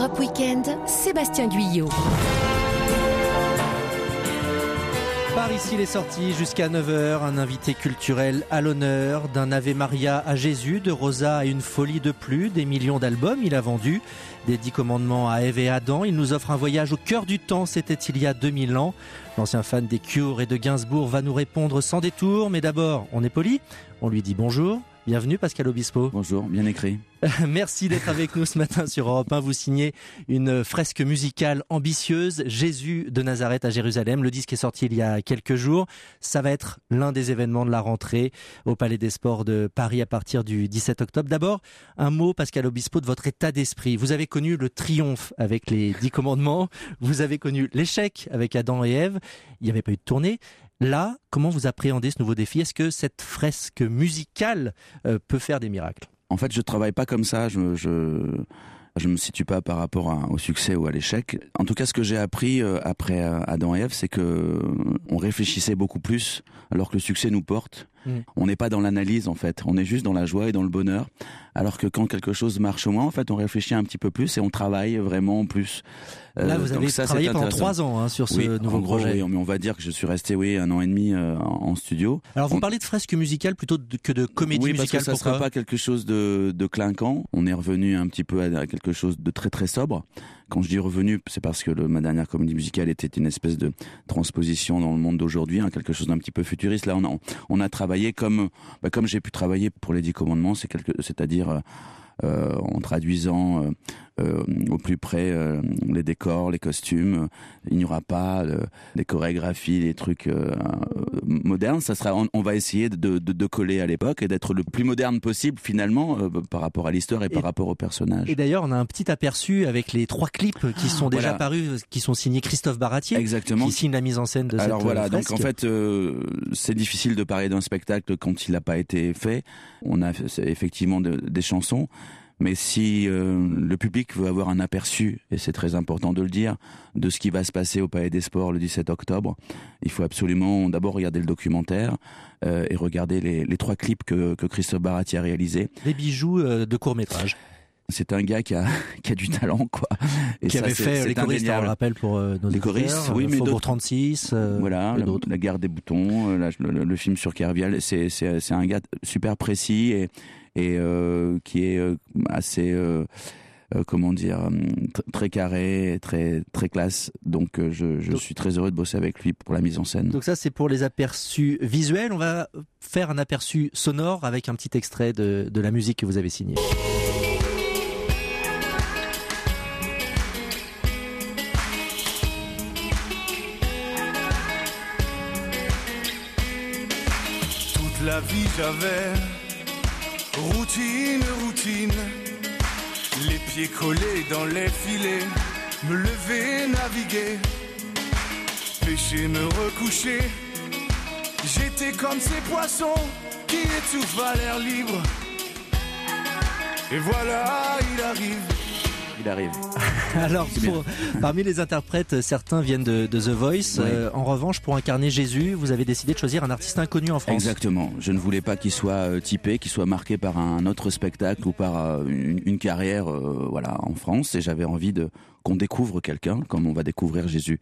Europe Weekend, Sébastien Guyot. Par ici les sorties jusqu'à 9h, un invité culturel à l'honneur, d'un Ave Maria à Jésus, de Rosa à une folie de plus, des millions d'albums il a vendu, des dix commandements à Ève et Adam, il nous offre un voyage au cœur du temps, c'était il y a 2000 ans. L'ancien fan des Cure et de Gainsbourg va nous répondre sans détour, mais d'abord, on est poli, on lui dit bonjour, Bienvenue Pascal Obispo. Bonjour, bien écrit. Merci d'être avec nous ce matin sur Europe 1. Vous signez une fresque musicale ambitieuse, Jésus de Nazareth à Jérusalem. Le disque est sorti il y a quelques jours. Ça va être l'un des événements de la rentrée au Palais des Sports de Paris à partir du 17 octobre. D'abord, un mot, Pascal Obispo, de votre état d'esprit. Vous avez connu le triomphe avec les dix commandements. Vous avez connu l'échec avec Adam et Ève. Il n'y avait pas eu de tournée. Là, comment vous appréhendez ce nouveau défi? Est-ce que cette fresque musicale euh, peut faire des miracles? En fait, je travaille pas comme ça. Je, je, je me situe pas par rapport au succès ou à l'échec. En tout cas, ce que j'ai appris euh, après euh, Adam et Ève, c'est que on réfléchissait beaucoup plus, alors que le succès nous porte. Mm. On n'est pas dans l'analyse en fait, on est juste dans la joie et dans le bonheur. Alors que quand quelque chose marche moins, en fait, on réfléchit un petit peu plus et on travaille vraiment plus. Euh, Là, vous avez travaillé pendant trois ans hein, sur ce nouveau projet. Oui, on va dire que je suis resté oui un an et demi euh, en studio. Alors, vous parlez de fresque musicale plutôt que de comédie oui, musicale. parce que ça sera pas quelque chose de, de clinquant. On est revenu un petit peu à quelque chose de très très sobre. Quand je dis revenu, c'est parce que ma dernière comédie musicale était une espèce de transposition dans le monde d'aujourd'hui, hein, quelque chose d'un petit peu futuriste. Là, on a, travaillé comme, bah, comme j'ai pu travailler pour les Dix Commandements, c'est c'est-à-dire euh, en traduisant euh, euh, au plus près les décors, les costumes. Il n'y aura pas des chorégraphies, des trucs modernes. Ça sera, on, va essayer de, de, de coller à l'époque et d'être le plus moderne possible finalement par rapport à l'histoire et, par rapport aux personnages. Et d'ailleurs, on a un petit aperçu avec les trois clips qui sont déjà parus, qui sont signés Christophe Baratier, Exactement. qui signe la mise en scène de Alors cette voilà, fresque. donc en fait, c'est difficile de parler d'un spectacle quand il n'a pas été fait. On a effectivement de, des chansons mais si euh, le public veut avoir un aperçu, et c'est très important de le dire, de ce qui va se passer au Palais des Sports le 17 octobre, il faut absolument d'abord regarder le documentaire euh, et regarder les, les, trois clips que, que Christophe Barati a réalisés. Des bijoux euh, de court métrage. C'est un gars qui a, qui a du talent, quoi. Et qui ça, avait fait les choristes, on le rappelle pour euh, nos les choristes, oui, mais Faubourg 36. voilà, la, la, guerre des boutons, la, le, le, film sur Kerviel, c'est c'est un gars super précis et et euh, qui est euh, assez euh, comment dire très carré, très très classe. Donc je, je suis très heureux de bosser avec lui pour la mise en scène. Donc ça c'est pour les aperçus visuels. On va faire un aperçu sonore avec un petit extrait de, de la musique que vous avez signée. Toute la vie j'avais Routine, routine, les pieds collés dans les filets, me lever, naviguer, pêcher, me recoucher. J'étais comme ces poissons qui étouffent à l'air libre. Et voilà, il arrive. Il arrive. Alors, pour, parmi les interprètes, certains viennent de, de The Voice. Oui. Euh, en revanche, pour incarner Jésus, vous avez décidé de choisir un artiste inconnu en France. Exactement. Je ne voulais pas qu'il soit euh, typé, qu'il soit marqué par un autre spectacle ou par euh, une, une, carrière, euh, voilà, en France. Et j'avais envie de qu'on découvre quelqu'un, comme on va découvrir Jésus.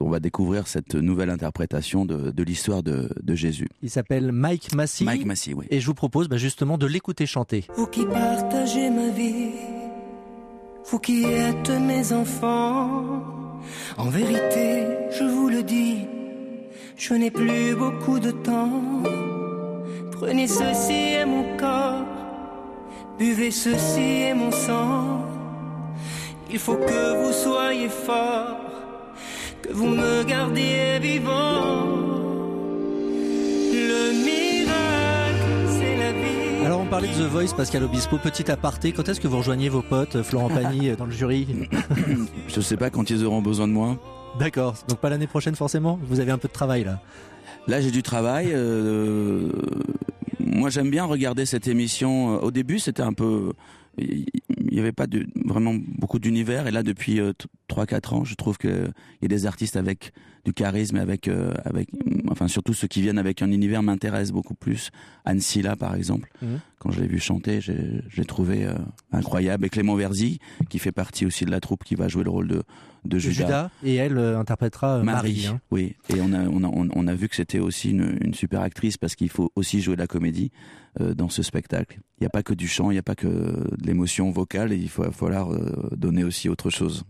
On va découvrir cette nouvelle interprétation de, de l'histoire de, de, Jésus. Il s'appelle Mike Massey. Mike Massey, oui. Et je vous propose bah, justement de l'écouter chanter. Vous qui partagez ma vie vous qui êtes mes enfants, en vérité, je vous le dis, je n'ai plus beaucoup de temps. Prenez ceci et mon corps, buvez ceci et mon sang. Il faut que vous soyez fort, que vous me gardiez vivant. Alors on parlait de The Voice, Pascal Obispo, petit aparté, quand est-ce que vous rejoignez vos potes, Florent Pagny, dans le jury Je sais pas quand ils auront besoin de moi. D'accord, donc pas l'année prochaine forcément? Vous avez un peu de travail là? Là j'ai du travail. Euh, moi j'aime bien regarder cette émission. Au début c'était un peu... Il il y avait pas de, vraiment beaucoup d'univers. Et là, depuis 3-4 ans, je trouve qu'il y a des artistes avec du charisme, avec, avec, enfin surtout ceux qui viennent avec un univers m'intéressent beaucoup plus. Anne Silla, par exemple, mhm. Quand je l'ai vu chanter, j'ai trouvé incroyable. Et Clément Verzi, qui fait partie aussi de la troupe, qui va jouer le rôle de de Judas. et elle euh, interprétera euh, Marie. Hein. Oui, et on a, on a, on a vu que c'était aussi une, une, super actrice parce qu'il faut aussi jouer la comédie euh, dans ce spectacle. Il n'y a pas que du chant, il n'y a pas que de l'émotion vocale, et il faut falloir donner aussi autre chose.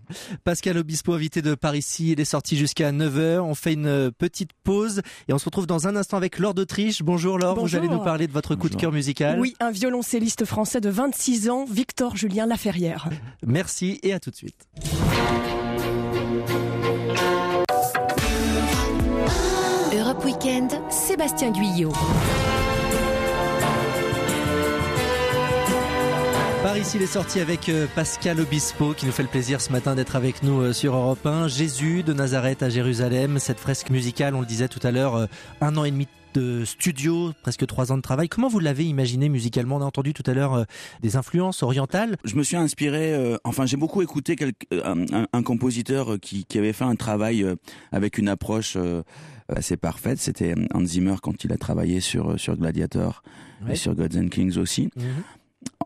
Pascal Obispo, invité de Paris ici, il est sorti jusqu'à 9h. On fait une petite pause et on se retrouve dans un instant avec Laure d'Autriche. Bonjour Laure, vous allez nous parler de votre coup de cœur musical. Oui, un violoncelliste français de 26 ans, Victor Julien Laferrière. Merci et à tout de suite. Europe Weekend, Sébastien Guyot. Par ici, il est sorti avec euh, Pascal Obispo qui nous fait le plaisir ce matin d'être avec nous euh, sur Europe 1. Jésus de Nazareth à Jérusalem, cette fresque musicale, on le disait tout à l'heure, euh, un an et demi de studio, presque trois ans de travail. Comment vous l'avez imaginé musicalement? On a entendu tout à l'heure euh, des influences orientales. Je me suis inspiré, euh, enfin j'ai beaucoup écouté un, compositeur qui, avait fait un travail avec une approche assez parfaite. C'était Hans Zimmer quand il a travaillé sur, sur Gladiator et sur Gods and Kings aussi. Mhm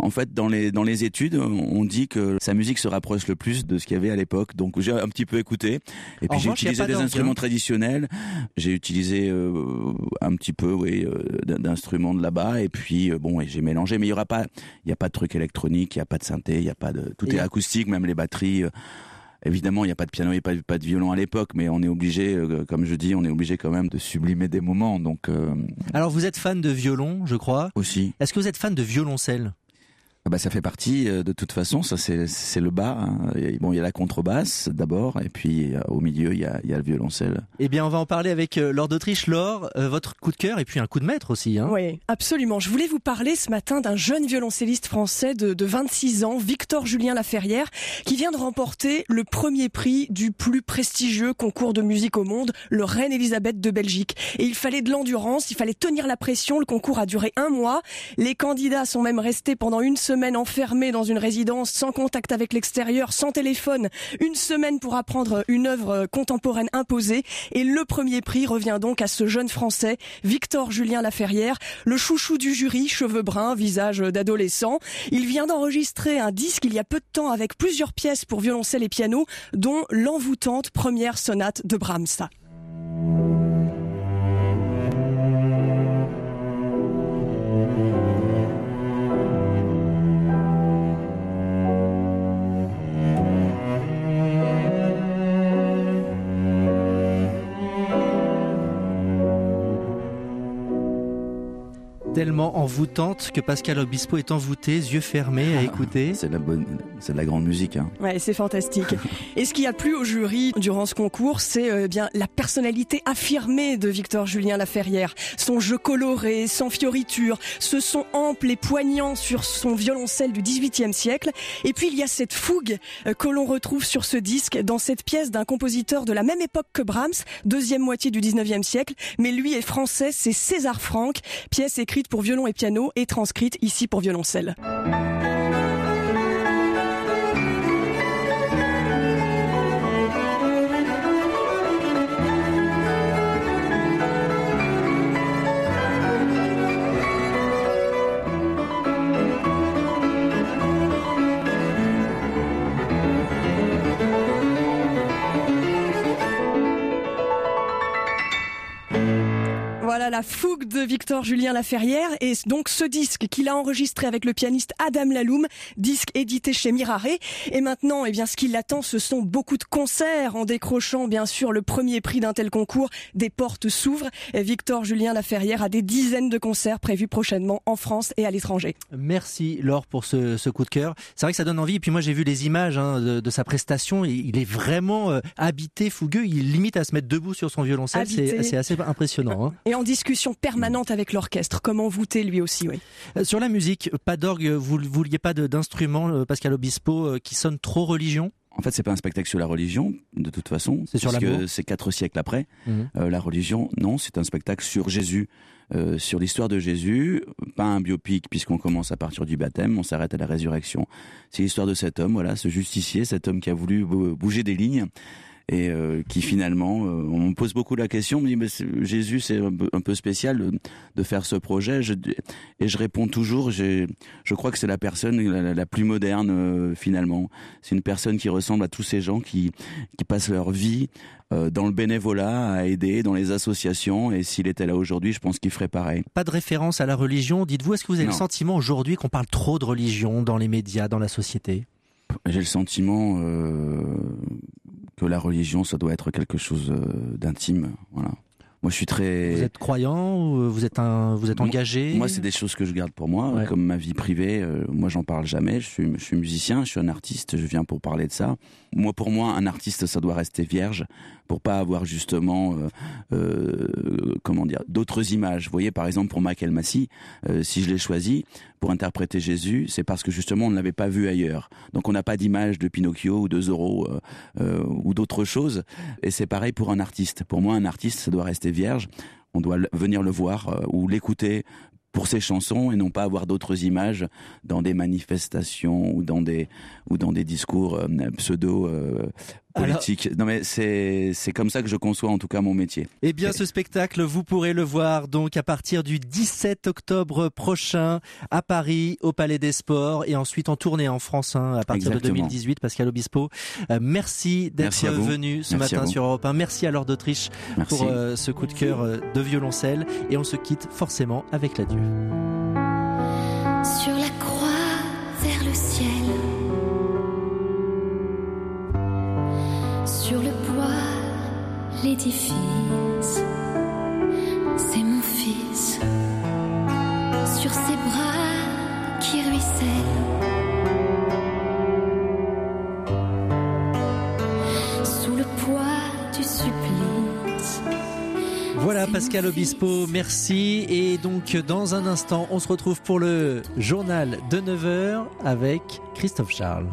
en fait, dans les dans les études, on dit que sa musique se rapproche le plus de ce qu'il y avait à l'époque. Donc j'ai un petit peu écouté. Et puis j'ai utilisé des instruments traditionnels. J'ai utilisé euh, un petit peu, oui, euh, d'instruments de là-bas. Et puis euh, bon, j'ai mélangé. Mais il y aura pas, il y a pas de truc électronique, il y a pas de synthé, il y a pas de, tout est acoustique, même les batteries. Évidemment, il n'y a pas de piano, il n'y a pas, pas, de violon à l'époque, mais on est obligé, comme je dis, on est obligé quand même de sublimer des moments. Donc. Alors, vous êtes fan de violon, je crois. Aussi. Est-ce que vous êtes fan de violoncelle? Ah bah, ça fait partie euh, de toute façon, ça c'est le bas. Hein. Bon, il y a la contrebasse d'abord, et puis euh, au milieu il y a, y a, le violoncelle. Eh bien, on va en parler avec euh, Laure d'Autriche. Laure, votre coup de cœur et puis un coup de maître aussi. Hein. Oui, absolument. Je voulais vous parler ce matin d'un jeune violoncelliste français de, de 26 ans, Victor Julien Laferrière, qui vient de remporter le premier prix du plus prestigieux concours de musique au monde, le Reine Elisabeth de Belgique. Et il fallait de l'endurance, il fallait tenir la pression. Le concours a duré un mois. Les candidats sont même restés pendant une semaine semaine enfermé dans une résidence, sans contact avec l'extérieur, sans téléphone, une semaine pour apprendre une œuvre contemporaine imposée. Et le premier prix revient donc à ce jeune Français, Victor Julien Laferrière, le chouchou du jury, cheveux bruns, visage d'adolescent. Il vient d'enregistrer un disque il y a peu de temps avec plusieurs pièces pour violoncelle et piano, dont l'envoûtante première sonate de Brahms. Tellement envoûtante que Pascal Obispo est envoûté, yeux fermés à ah, écouter. C'est de la bonne, c'est de la grande musique. Hein. Ouais, c'est fantastique. Et ce qui a plu au jury durant ce concours, c'est euh, bien la personnalité affirmée de Victor Julien Laferrière, son jeu coloré, sans fioriture, ce son ample et poignant sur son violoncelle du XVIIIe siècle. Et puis il y a cette fougue euh, que l'on retrouve sur ce disque dans cette pièce d'un compositeur de la même époque que Brahms, deuxième moitié du XIXe siècle, mais lui est français, c'est César Franck, pièce écrite pour violon et piano et transcrite ici pour violoncelle. La fougue de Victor Julien Laferrière et donc ce disque qu'il a enregistré avec le pianiste Adam Laloum, disque édité chez Mirare. Et maintenant, eh bien, ce qui l'attend, ce sont beaucoup de concerts en décrochant bien sûr le premier prix d'un tel concours. Des portes s'ouvrent. Victor Julien Laferrière a des dizaines de concerts prévus prochainement en France et à l'étranger. Merci Laure pour ce, coup de cœur. C'est vrai que ça donne envie. Et puis moi j'ai vu les images hein, de, sa prestation. Il est vraiment euh, habité, fougueux. Il limite à se mettre debout sur son violoncelle. C'est assez impressionnant. Hein en discussion permanente avec l'orchestre. Comment voûter lui aussi, oui. Euh, sur la musique, pas d'orgue, vous ne vouliez pas d'instrument, euh, Pascal Obispo, euh, qui sonne trop religion En fait, c'est pas un spectacle sur la religion, de toute façon. C'est sur que c'est quatre siècles après. Mhm. Euh, la religion, non, c'est un spectacle sur Jésus, euh, sur l'histoire de Jésus. Pas un biopic, puisqu'on commence à partir du baptême, on s'arrête à la résurrection. C'est l'histoire de cet homme, voilà, ce justicier, cet homme qui a voulu bou- bouger des lignes et euh, qui finalement, euh, on me pose beaucoup la question, on me dit, mais Jésus, c'est un peu, spécial de, de faire ce projet. Je- et je réponds toujours, je crois que c'est la personne la, la plus moderne euh, finalement. C'est une personne qui ressemble à tous ces gens qui, qui passent leur vie euh, dans le bénévolat, à aider, dans les associations. Et s'il était là aujourd'hui, je pense qu'il ferait pareil. Pas de référence à la religion. Dites-vous, est-ce que vous avez Non. le sentiment aujourd'hui qu'on parle trop de religion dans les médias, dans la société? J'ai le sentiment euh, que la religion, ça doit être quelque chose euh, d'intime. Voilà. Moi, je suis très. Vous êtes croyant euh, vous êtes un, vous êtes engagé Moi, c'est des choses que je garde pour moi, Ouais. comme ma vie privée. euh, moi, j'en parle jamais. Je suis, je suis musicien, je suis un artiste. Je viens pour parler de ça. Moi, pour moi, un artiste, ça doit rester vierge, pour pas avoir justement, euh, euh, comment dire, d'autres images. Vous voyez, par exemple, pour Michael Massey, si je l'ai choisi pour interpréter Jésus, c'est parce que justement, on ne l'avait pas vu ailleurs. Donc, on n'a pas d'image de Pinocchio ou de Zorro euh, euh, ou d'autres choses. Et c'est pareil pour un artiste. Pour moi, un artiste, ça doit rester vierge. On doit venir le voir euh, ou l'écouter pour ses chansons et non pas avoir d'autres images dans des manifestations ou dans des ou dans des discours pseudo politiques. Non mais c'est c'est comme ça que je conçois en tout cas mon métier. Eh bien, ce spectacle, vous pourrez le voir donc à partir du 17 octobre prochain à Paris, au Palais des Sports, et ensuite en tournée en France hein, à partir de Exactement. 2018. Pascal Obispo, euh, merci d'être venu ce Merci matin sur Europe 1. Merci à Laure d'Autriche pour euh, ce coup de cœur euh, de violoncelle, et on se quitte forcément avec l'adieu. sur c'est mon fils. Sur ses bras qui ruissellent. Sous le poids du supplice. Voilà Pascal Obispo, merci. Et donc dans un instant, on se retrouve pour le journal de 9h avec Christophe Charles.